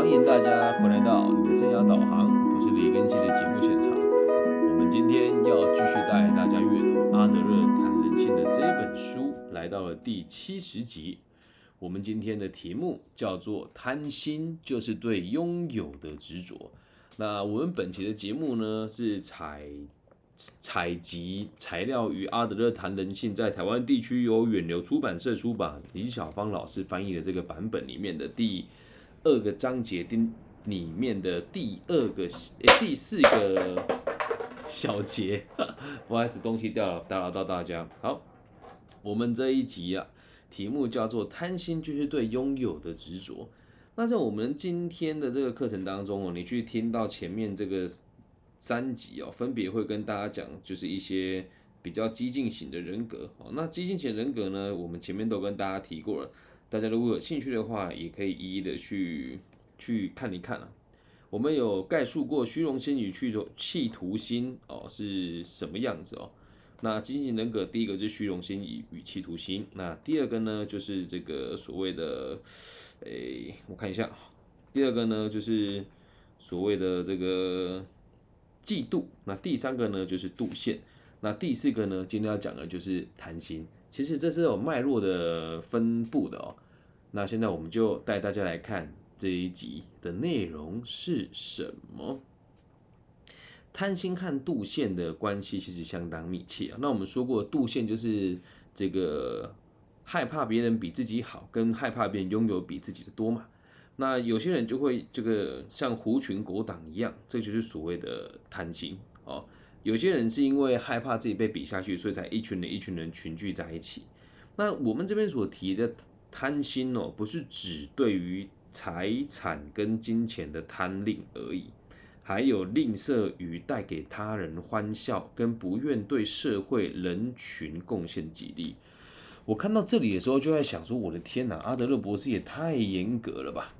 欢迎大家回来到你的生涯导航，我是李根熙的节目现场。我们今天要继续带大家阅读阿德勒谈人性的这本书，来到了第七十集。我们今天的题目叫做“贪心就是对拥有的执着”。那我们本期的节目呢，是采采集材料与阿德勒谈人性在台湾地区由远流出版社出版，李小芳老师翻译的这个版本里面的第二个章节第里面的第二个诶第四个小节，不好意思，东西掉了，打扰到大家。好，我们这一集啊，题目叫做“贪心就是对拥有的执着”。那在我们今天的这个课程当中哦，你去听到前面这个三集哦，分别会跟大家讲，就是一些比较激进型的人格哦。那激进型人格呢，我们前面都跟大家提过了，大家如果有兴趣的话，也可以一一的去去看一看啊。我们有概述过虚荣心与去企图心哦是什么样子哦。那激进型人格第一个是虚荣心与与企图心，那第二个呢就是这个所谓的，诶，我看一下，第二个呢就是所谓的这个嫉妒，那第三个呢就是妒羡，那第四个呢今天要讲的就是贪心。其实这是有脉络的分布的哦。那现在我们就带大家来看这一集的内容是什么。贪心和妒羡的关系其实相当密切啊。那我们说过，妒羡就是这个害怕别人比自己好，跟害怕别人拥有比自己的多嘛。那有些人就会这个像狐群狗党一样，这就是所谓的贪心哦。有些人是因为害怕自己被比下去，所以才一群人一群人群聚在一起。那我们这边所提的贪心哦，不是只对于财产跟金钱的贪吝而已。还有吝啬于带给他人欢笑，跟不愿对社会人群贡献己力。我看到这里的时候，就在想说：我的天哪，阿德勒博士也太严格了吧！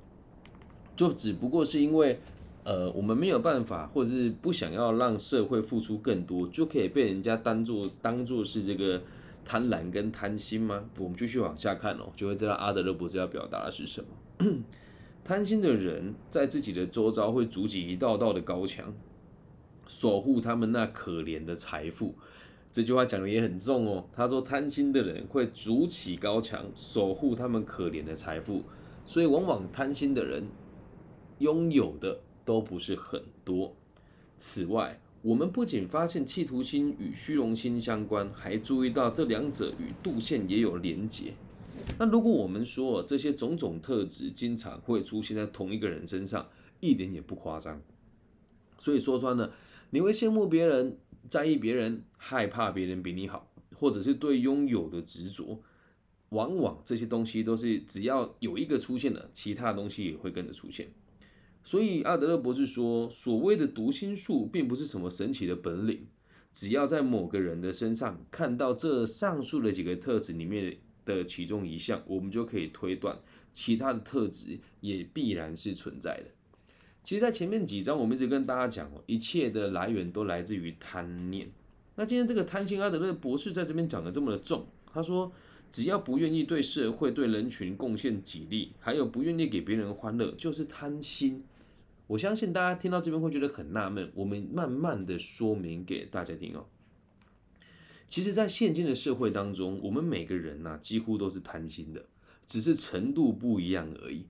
就只不过是因为，呃，我们没有办法，或者是不想要让社会付出更多，就可以被人家当做当做是这个贪婪跟贪心吗？我们继续往下看哦，就会知道阿德勒博士要表达的是什么。贪心的人在自己的周遭会筑起一道道的高墙，守护他们那可怜的财富。这句话讲的也很重哦。他说，贪心的人会筑起高墙，守护他们可怜的财富。所以，往往贪心的人拥有的都不是很多。此外，我们不仅发现企图心与虚荣心相关，还注意到这两者与妒羡也有连结。那如果我们说这些种种特质经常会出现在同一个人身上，一点也不夸张。所以说穿了，你会羡慕别人，在意别人，害怕别人比你好，或者是对拥有的执着，往往这些东西都是只要有一个出现了，其他东西也会跟着出现。所以阿德勒博士说，所谓的读心术并不是什么神奇的本领，只要在某个人的身上看到这上述的几个特质里面。的其中一项，我们就可以推断，其他的特质也必然是存在的。其实，在前面几章，我们一直跟大家讲哦，一切的来源都来自于贪念。那今天这个贪心阿德勒博士在这边讲的这么的重，他说，只要不愿意对社会、对人群贡献己力，还有不愿意给别人欢乐，就是贪心。我相信大家听到这边会觉得很纳闷，我们慢慢的说明给大家听哦。其实，在现今的社会当中，我们每个人呐，几乎都是贪心的，只是程度不一样而已。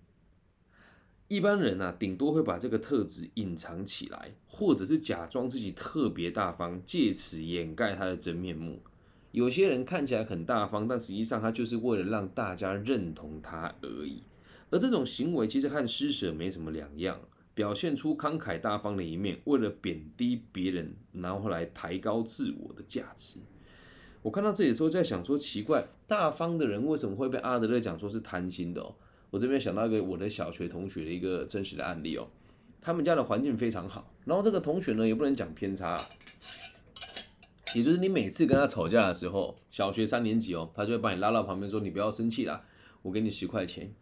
一般人呐，顶多会把这个特质隐藏起来，或者是假装自己特别大方，借此掩盖他的真面目。有些人看起来很大方，但实际上他就是为了让大家认同他而已。而这种行为其实和施舍没什么两样，表现出慷慨大方的一面，为了贬低别人，然后来抬高自我的价值。我看到这里的时候，在想说，奇怪，大方的人为什么会被阿德勒讲说是贪心的哦？我这边想到一个我的小学同学的一个真实的案例哦。他们家的环境非常好，然后这个同学呢，也不能讲偏差，也就是你每次跟他吵架的时候，小学三年级哦，他就会把你拉到旁边说：“你不要生气啦，我给你十块钱。”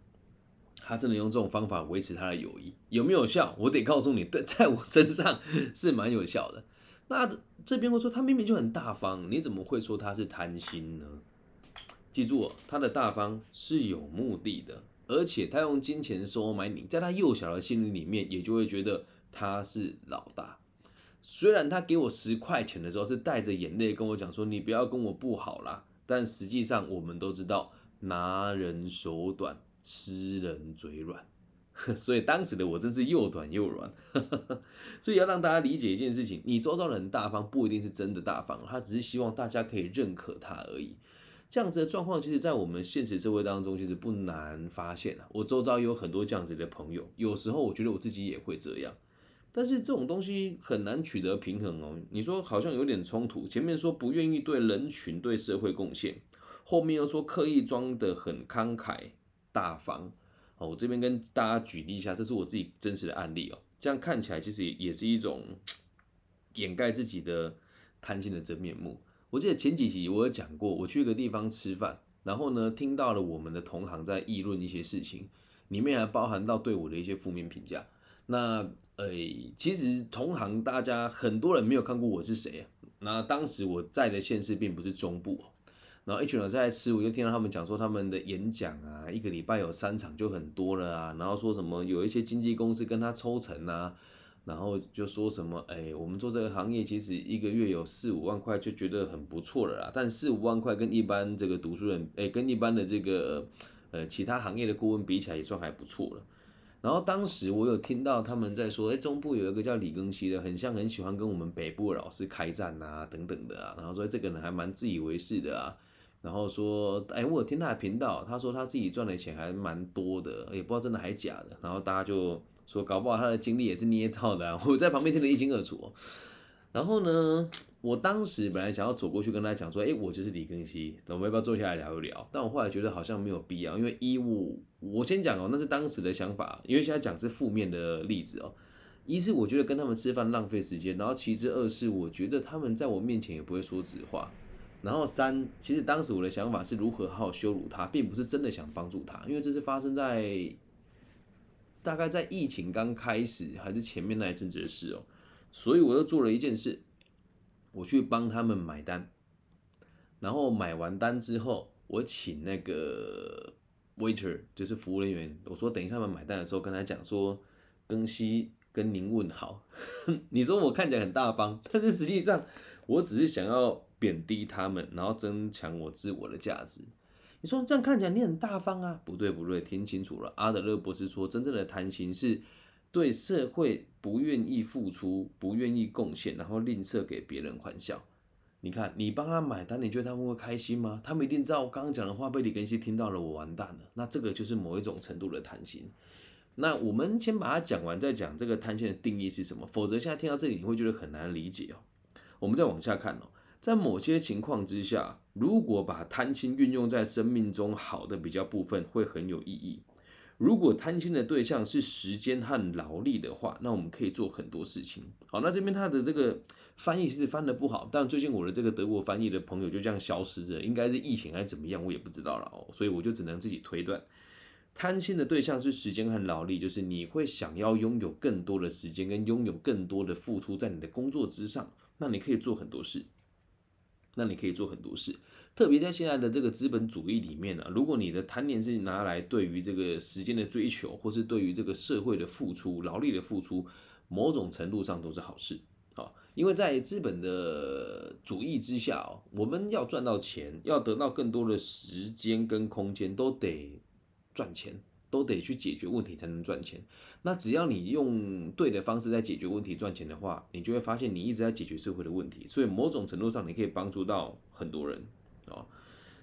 他真的用这种方法维持他的友谊，有没有效？我得告诉你，对，在我身上是蛮有效的。那这边会说他明明就很大方，你怎么会说他是贪心呢？记住，他的大方是有目的的，而且他用金钱收买你，在他幼小的心灵里面，也就会觉得他是老大。虽然他给我十块钱的时候是带着眼泪跟我讲说：“你不要跟我不好啦。”但实际上我们都知道，拿人手短，吃人嘴软。所以当时的我真是又短又软。所以要让大家理解一件事情：你周遭人大方不一定是真的大方，他只是希望大家可以认可他而已。这样子的状况，其实，在我们现实社会当中，其实不难发现啊。我周遭有很多这样子的朋友，有时候我觉得我自己也会这样。但是这种东西很难取得平衡哦。你说好像有点冲突，前面说不愿意对人群、对社会贡献，后面又说刻意装得很慷慨大方。哦，我这边跟大家举例一下，这是我自己真实的案例哦。这样看起来其实也是一种掩盖自己的贪心的真面目。我记得前几集我有讲过，我去一个地方吃饭，然后呢听到了我们的同行在议论一些事情，里面还包含到对我的一些负面评价。那呃，其实同行大家很多人没有看过我是谁啊。那当时我在的县市并不是中部然后一群人在吃，我就听到他们讲说他们的演讲啊，一个礼拜有三场就很多了啊。然后说什么有一些经纪公司跟他抽成啊，然后就说什么哎，我们做这个行业其实一个月有四五万块就觉得很不错了啦。但四五万块跟一般这个读书人哎，跟一般的这个呃其他行业的顾问比起来也算还不错了。然后当时我有听到他们在说，哎，中部有一个叫李庚希的，很像很喜欢跟我们北部的老师开战啊，等等的啊。然后说这个人还蛮自以为是的啊。然后说，哎，我有听他的频道，他说他自己赚的钱还蛮多的，也不知道真的还假的。然后大家就说，搞不好他的经历也是捏造的。我在旁边听得一清二楚。然后呢，我当时本来想要走过去跟他讲说，哎，我就是李庚希，那我们要不要坐下来聊一聊？但我后来觉得好像没有必要，因为一五，我先讲哦，那是当时的想法，因为现在讲是负面的例子哦。一是我觉得跟他们吃饭浪费时间，然后其次二是我觉得他们在我面前也不会说实话，然后三，其实当时我的想法是如何好好羞辱他，并不是真的想帮助他，因为这是发生在大概在疫情刚开始还是前面那一阵子的事哦。所以我又做了一件事，我去帮他们买单，然后买完单之后，我请那个 waiter 就是服务人员，我说等一下他们买单的时候跟他讲说，庚希跟您问好。你说我看起来很大方，但是实际上我只是想要贬低他们，然后增强我自我的价值。你说这样看起来你很大方啊？不对不对，听清楚了，阿德勒博士说，真正的贪心是。对社会不愿意付出，不愿意贡献，然后吝啬给别人欢笑。你看，你帮他买单，你觉得他们会开心吗？他们一定知道我刚刚讲的话被李根熙听到了，我完蛋了。那这个就是某一种程度的贪心。那我们先把它讲完，再讲这个贪心的定义是什么。否则现在听到这里，你会觉得很难理解哦。我们再往下看哦，在某些情况之下，如果把贪心运用在生命中好的比较部分，会很有意义。如果贪心的对象是时间和劳力的话，那我们可以做很多事情。好，那这边他的这个翻译是翻的不好，但最近我的这个德国翻译的朋友就这样消失了，应该是疫情还是怎么样，我也不知道了哦。所以我就只能自己推断，贪心的对象是时间和劳力，就是你会想要拥有更多的时间跟拥有更多的付出在你的工作之上，那你可以做很多事。那你可以做很多事，特别在现在的这个资本主义里面呢，如果你的贪念是拿来对于这个时间的追求，或是对于这个社会的付出、劳力的付出，某种程度上都是好事啊。因为在资本的主义之下哦，我们要赚到钱，要得到更多的时间跟空间，都得赚钱。都得去解决问题才能赚钱。那只要你用对的方式在解决问题赚钱的话，你就会发现你一直在解决社会的问题。所以某种程度上，你可以帮助到很多人啊。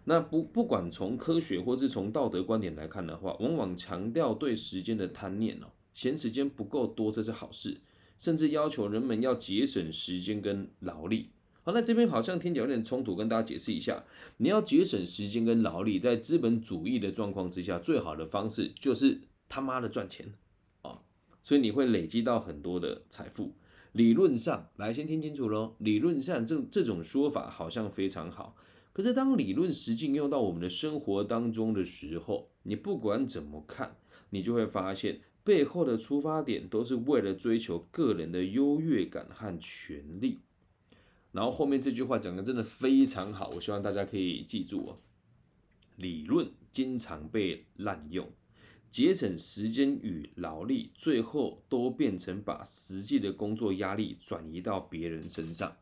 那不不管从科学或是从道德观点来看的话，往往强调对时间的贪念哦，嫌时间不够多，这是好事，甚至要求人们要节省时间跟劳力。好，那这边好像听起来有点冲突，跟大家解释一下。你要节省时间跟劳力，在资本主义的状况之下，最好的方式就是他妈的赚钱啊！所以你会累积到很多的财富。理论上来，先听清楚喽。理论上，这这种说法好像非常好。可是当理论实际用到我们的生活当中的时候，你不管怎么看，你就会发现背后的出发点都是为了追求个人的优越感和权利。然后后面这句话讲的真的非常好，我希望大家可以记住哦。理论经常被滥用，节省时间与劳力，最后都变成把实际的工作压力转移到别人身上。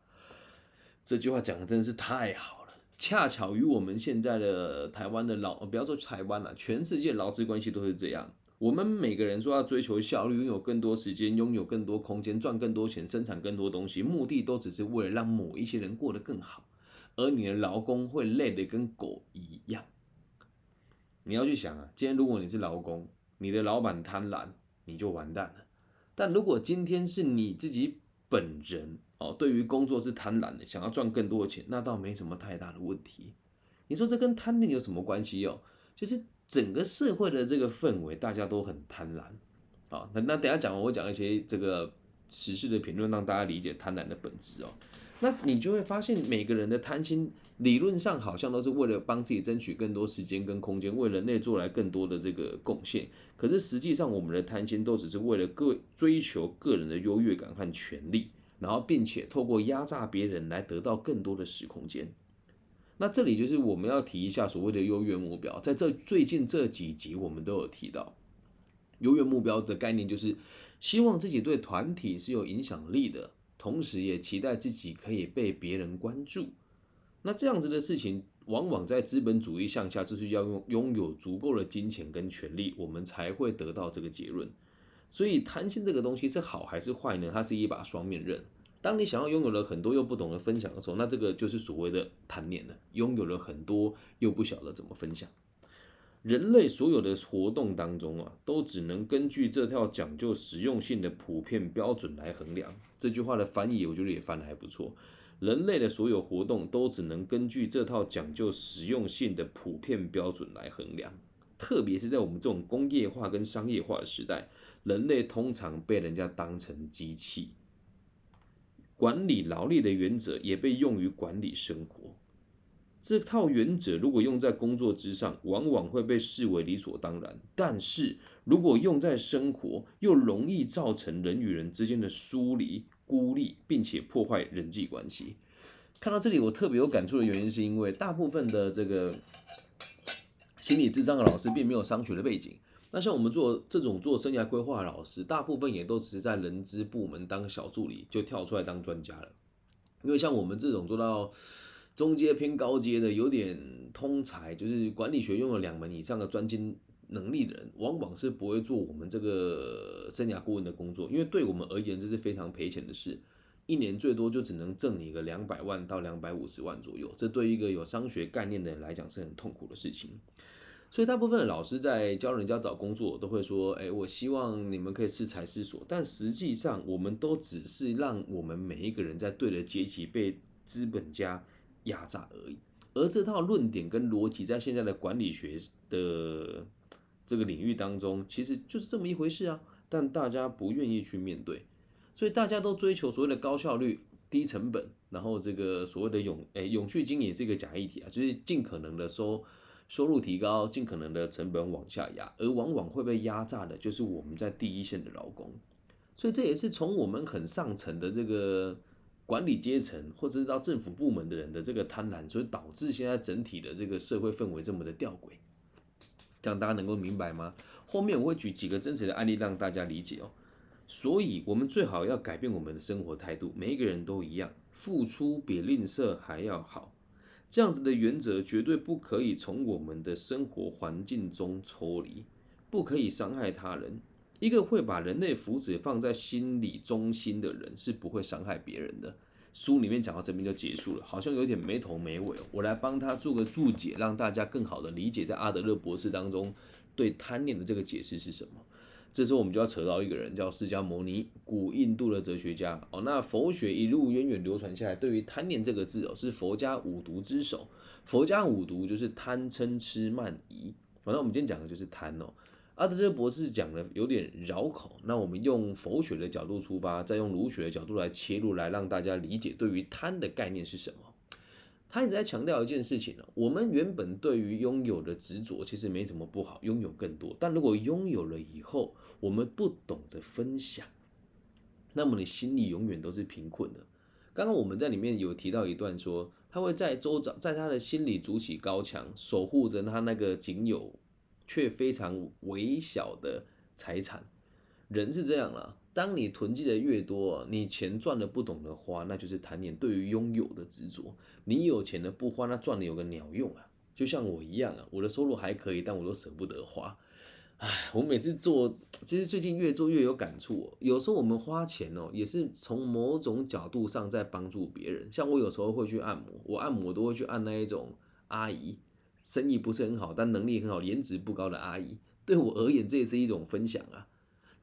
这句话讲的真的是太好了，恰巧与我们现在的台湾的劳，不要说台湾了，全世界劳资关系都是这样。我们每个人说要追求效率，拥有更多时间，拥有更多空间，赚更多钱，生产更多东西，目的都只是为了让某一些人过得更好，而你的劳工会累得跟狗一样。你要去想啊，今天如果你是劳工，你的老板贪婪，你就完蛋了。但如果今天是你自己本人哦，对于工作是贪婪的，想要赚更多的钱，那倒没什么太大的问题。你说这跟贪念有什么关系哦？就是整个社会的这个氛围，大家都很贪婪。啊，那那等下讲，我讲一些这个时事的评论，让大家理解贪婪的本质哦。那你就会发现，每个人的贪心，理论上好像都是为了帮自己争取更多时间跟空间，为人类做来更多的这个贡献。可是实际上，我们的贪心都只是为了个追求个人的优越感和权利，然后并且透过压榨别人来得到更多的时空间。那这里就是我们要提一下所谓的优越目标，在这最近这几集我们都有提到，优越目标的概念就是希望自己对团体是有影响力的。同时，也期待自己可以被别人关注。那这样子的事情，往往在资本主义向下，就是要用拥有足够的金钱跟权力，我们才会得到这个结论。所以，贪心这个东西是好还是坏呢？它是一把双面刃。当你想要拥有了很多又不懂得分享的时候，那这个就是所谓的贪念了。拥有了很多又不晓得怎么分享。人类所有的活动当中啊，都只能根据这套讲究实用性的普遍标准来衡量。这句话的翻译，我觉得也翻得还不错。人类的所有活动都只能根据这套讲究实用性的普遍标准来衡量。特别是在我们这种工业化跟商业化的时代，人类通常被人家当成机器。管理劳力的原则也被用于管理生活。这套原则如果用在工作之上，往往会被视为理所当然；但是如果用在生活，又容易造成人与人之间的疏离、孤立，并且破坏人际关系。看到这里，我特别有感触的原因，是因为大部分的这个心理智商的老师并没有商学的背景。那像我们做这种做生涯规划的老师，大部分也都只是在人资部门当小助理，就跳出来当专家了。因为像我们这种做到。中阶偏高阶的，有点通才，就是管理学用了两门以上的专精能力的人，往往是不会做我们这个生涯顾问的工作，因为对我们而言，这是非常赔钱的事，一年最多就只能挣你个两百万到两百五十万左右，这对一个有商学概念的人来讲是很痛苦的事情。所以大部分的老师在教人家找工作，都会说：“哎，我希望你们可以适才适所。”但实际上，我们都只是让我们每一个人在对的阶级被资本家。压榨而已，而这套论点跟逻辑在现在的管理学的这个领域当中，其实就是这么一回事啊。但大家不愿意去面对，所以大家都追求所谓的高效率、低成本，然后这个所谓的永诶永续经营这个假议题啊，就是尽可能的收收入提高，尽可能的成本往下压，而往往会被压榨的就是我们在第一线的劳工。所以这也是从我们很上层的这个。管理阶层或者是到政府部门的人的这个贪婪，所以导致现在整体的这个社会氛围这么的吊诡，这样大家能够明白吗？后面我会举几个真实的案例让大家理解哦。所以，我们最好要改变我们的生活态度，每一个人都一样，付出比吝啬还要好。这样子的原则绝对不可以从我们的生活环境中抽离，不可以伤害他人。一个会把人类福祉放在心理中心的人，是不会伤害别人的。书里面讲到这边就结束了，好像有点没头没尾。我来帮他做个注解，让大家更好的理解，在阿德勒博士当中对贪念的这个解释是什么。这时候我们就要扯到一个人，叫释迦牟尼，古印度的哲学家哦。那佛学一路源远流传下来，对于贪念这个字哦，是佛家五毒之首。佛家五毒就是贪嗔痴慢疑。反正我们今天讲的就是贪哦。阿德勒博士讲的有点绕口，那我们用佛学的角度出发，再用儒学的角度来切入，来让大家理解对于贪的概念是什么。他一直在强调一件事情呢，我们原本对于拥有的执着其实没什么不好，拥有更多。但如果拥有了以后，我们不懂得分享，那么你心里永远都是贫困的。刚刚我们在里面有提到一段说，他会在周遭，在他的心里筑起高墙，守护着他那个仅有。却非常微小的财产。人是这样了，当你囤积的越多，你钱赚的不懂得花，那就是贪念对于拥有的执着。你有钱的不花，那赚的有个鸟用啊！就像我一样啊，我的收入还可以，但我都舍不得花。唉，我每次做，其实最近越做越有感触。有时候我们花钱哦，也是从某种角度上在帮助别人。像我有时候会去按摩，我按摩都会去按那一种阿姨，生意不是很好，但能力很好，颜值不高的阿姨。对我而言，这也是一种分享啊。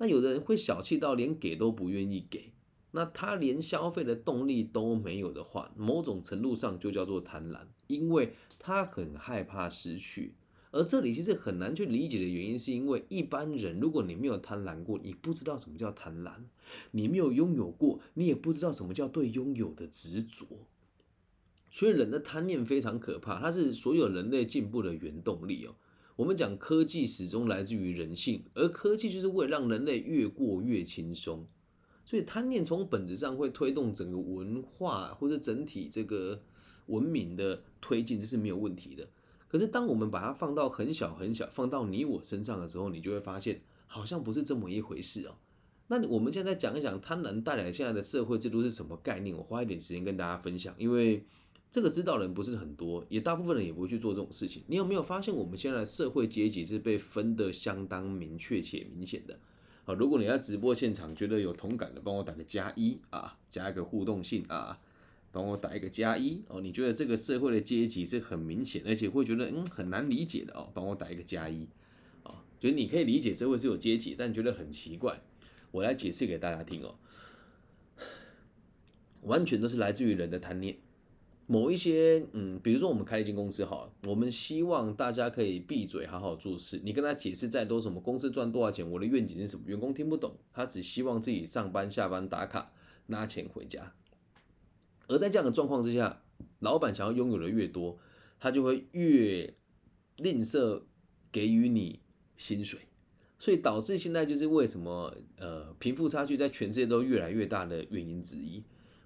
那有的人会小气到连给都不愿意给，那他连消费的动力都没有的话，某种程度上就叫做贪婪，因为他很害怕失去。而这里其实很难去理解的原因，是因为一般人，如果你没有贪婪过，你不知道什么叫贪婪；你没有拥有过，你也不知道什么叫对拥有的执着。所以人的贪念非常可怕，它是所有人类进步的原动力哦。我们讲科技始终来自于人性，而科技就是为了让人类越过越轻松。所以贪念从本质上会推动整个文化或者整体这个文明的推进，这是没有问题的。可是，当我们把它放到很小很小，放到你我身上的时候，你就会发现好像不是这么一回事哦。那我们现在讲一讲贪婪带来现在的社会制度是什么概念？我花一点时间跟大家分享，因为这个知道人不是很多，也大部分人也不会去做这种事情。你有没有发现我们现在的社会阶级是被分得相当明确且明显的？啊，如果你在直播现场觉得有同感的，帮我打个加一啊，加一个互动性啊。帮我打一个加一哦，你觉得这个社会的阶级是很明显，而且会觉得嗯很难理解的哦，帮我打一个加一啊，觉得你可以理解社会是有阶级，但觉得很奇怪，我来解释给大家听哦，完全都是来自于人的贪念。某一些嗯，比如说我们开了一间公司好了，我们希望大家可以闭嘴好好做事，你跟他解释再多什么公司赚多少钱，我的愿景是什么，员工听不懂，他只希望自己上班下班打卡拿钱回家。而在这样的状况之下，老板想要拥有的越多，他就会越吝啬给予你薪水，所以导致现在就是为什么呃贫富差距在全世界都越来越大的原因之一。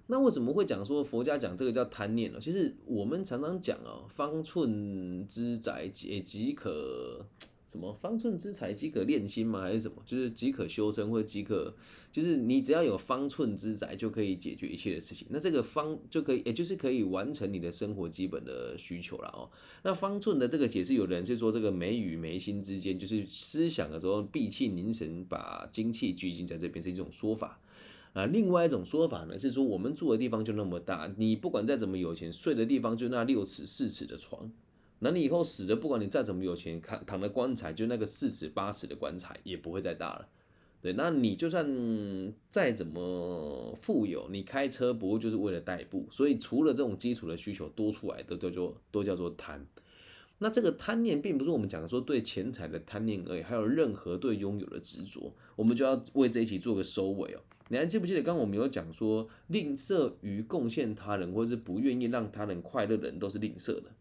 那为什么会讲说佛家讲这个叫贪念呢？其实我们常常讲哦，方寸之宅也即可。什么方寸之才即可练心吗？还是什么？就是即可修身，或者即可，就是你只要有方寸之宅，就可以解决一切的事情。那这个方就可以，也就是可以完成你的生活基本的需求了哦。那方寸的这个解释，有的人是说这个眉与眉心之间，就是思想的时候闭气凝神，把精气聚精在这边，是一种说法。啊，另外一种说法呢，是说我们住的地方就那么大，你不管再怎么有钱，睡的地方就那六尺四尺的床。那你以后死的，不管你再怎么有钱，躺躺的棺材就那个四尺八尺的棺材也不会再大了，对。那你就算再怎么富有，你开车不过就是为了代步，所以除了这种基础的需求多出来的，叫做都叫做贪。那这个贪念并不是我们讲的说对钱财的贪念而已，还有任何对拥有的执着，我们就要为这一期做个收尾哦。你还记不记得刚刚我们有讲说，吝啬于贡献他人，或者是不愿意让他人快乐的人，都是吝啬的。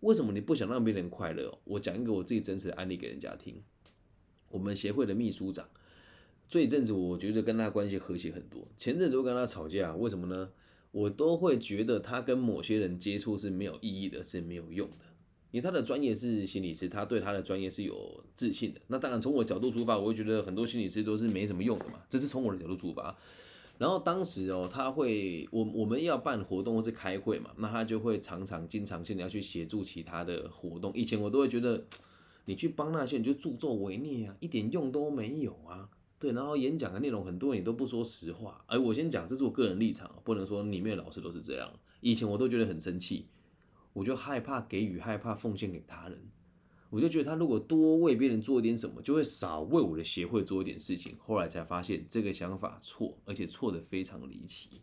为什么你不想让别人快乐？我讲一个我自己真实的案例给人家听。我们协会的秘书长，这一阵子我觉得跟他关系和谐很多。前阵子我跟他吵架，为什么呢？我都会觉得他跟某些人接触是没有意义的，是没有用的。因为他的专业是心理师，他对他的专业是有自信的。那当然从我角度出发，我会觉得很多心理师都是没什么用的嘛。这是从我的角度出发。然后当时哦，他会我我们要办活动或是开会嘛，那他就会常常经常性的要去协助其他的活动。以前我都会觉得，你去帮那些人就助纣为虐啊，一点用都没有啊。对，然后演讲的内容很多人也都不说实话。而我先讲，这是我个人立场，不能说里面的老师都是这样。以前我都觉得很生气，我就害怕给予，害怕奉献给他人。我就觉得他如果多为别人做一点什么，就会少为我的协会做一点事情。后来才发现这个想法错，而且错的非常离奇。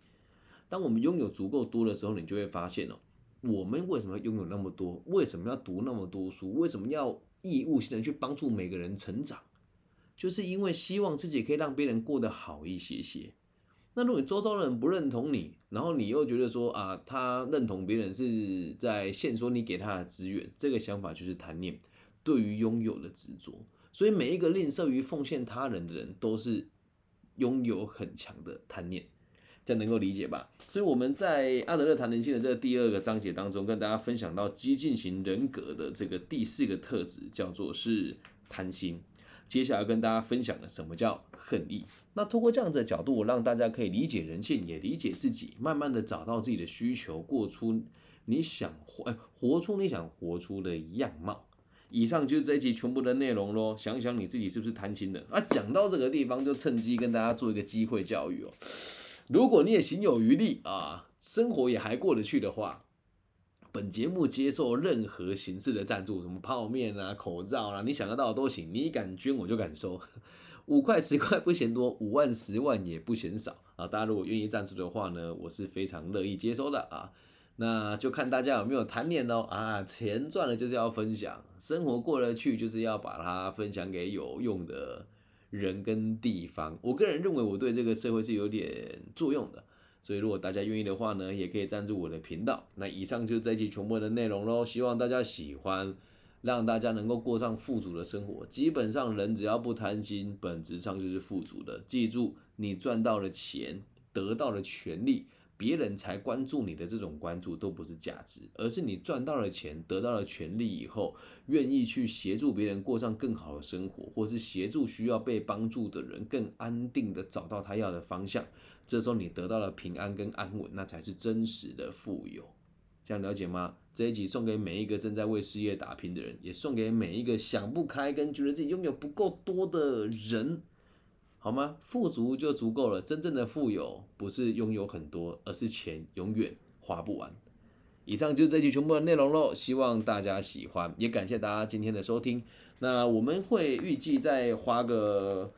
当我们拥有足够多的时候，你就会发现哦，我们为什么要拥有那么多？为什么要读那么多书？为什么要义务性的去帮助每个人成长？就是因为希望自己可以让别人过得好一些些。那如果你周遭的人不认同你，然后你又觉得说啊，他认同别人是在限缩你给他的资源，这个想法就是贪念。对于拥有的执着，所以每一个吝啬于奉献他人的人，都是拥有很强的贪念，这样能够理解吧？所以我们在阿德勒谈人性的这个第二个章节当中，跟大家分享到激进型人格的这个第四个特质，叫做是贪心。接下来跟大家分享的什么叫恨意？那通过这样子的角度，让大家可以理解人性，也理解自己，慢慢的找到自己的需求，过出你想活，哎，活出你想活出的样貌。以上就是这一集全部的内容喽。想想你自己是不是贪心的？啊，讲到这个地方，就趁机跟大家做一个机会教育哦。如果你也行有余力啊，生活也还过得去的话。本节目接受任何形式的赞助，什么泡面啊、口罩啊，你想得到的都行。你敢捐，我就敢收。五块十块不嫌多，五万十万也不嫌少啊！大家如果愿意赞助的话呢，我是非常乐意接收的啊。那就看大家有没有贪念喽啊！钱赚了就是要分享，生活过得去就是要把它分享给有用的人跟地方。我个人认为我对这个社会是有点作用的。所以，如果大家愿意的话呢，也可以赞助我的频道。那以上就是这一期全部的内容喽，希望大家喜欢，让大家能够过上富足的生活。基本上，人只要不贪心，本质上就是富足的。记住，你赚到了钱，得到了权利。别人才关注你的这种关注都不是价值，而是你赚到了钱，得到了权利以后，愿意去协助别人过上更好的生活，或是协助需要被帮助的人更安定的找到他要的方向。这时候你得到了平安跟安稳，那才是真实的富有。这样了解吗？这一集送给每一个正在为事业打拼的人，也送给每一个想不开跟觉得自己拥有不够多的人。好吗？富足就足够了。真正的富有不是拥有很多，而是钱永远花不完。以上就是这期全部的内容喽，希望大家喜欢，也感谢大家今天的收听。那我们会预计再花个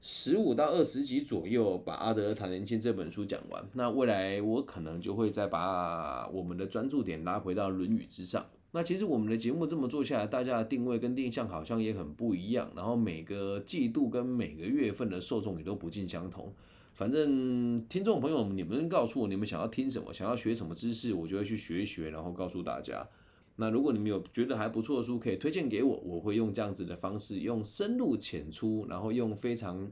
十五到二十集左右，把阿德勒谈年轻这本书讲完。那未来我可能就会再把我们的专注点拉回到《论语》之上。那其实我们的节目这么做下来，大家的定位跟定向好像也很不一样，然后每个季度跟每个月份的受众也都不尽相同。反正听众朋友，你们告诉我你们想要听什么，想要学什么知识，我就会去学一学，然后告诉大家。那如果你们有觉得还不错的书，可以推荐给我，我会用这样子的方式，用深入浅出，然后用非常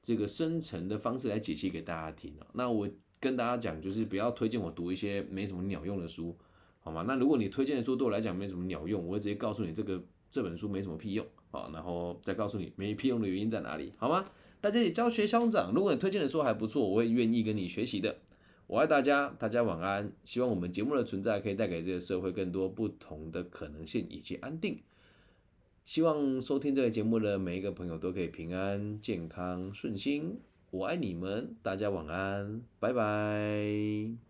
这个深层的方式来解析给大家听那我跟大家讲，就是不要推荐我读一些没什么鸟用的书。好吗？那如果你推荐的书对我来讲没什么鸟用，我会直接告诉你这个这本书没什么屁用啊，然后再告诉你没屁用的原因在哪里，好吗？大家也教学相长，如果你推荐的书还不错，我会愿意跟你学习的。我爱大家，大家晚安。希望我们节目的存在可以带给这个社会更多不同的可能性以及安定。希望收听这个节目的每一个朋友都可以平安、健康、顺心。我爱你们，大家晚安，拜拜。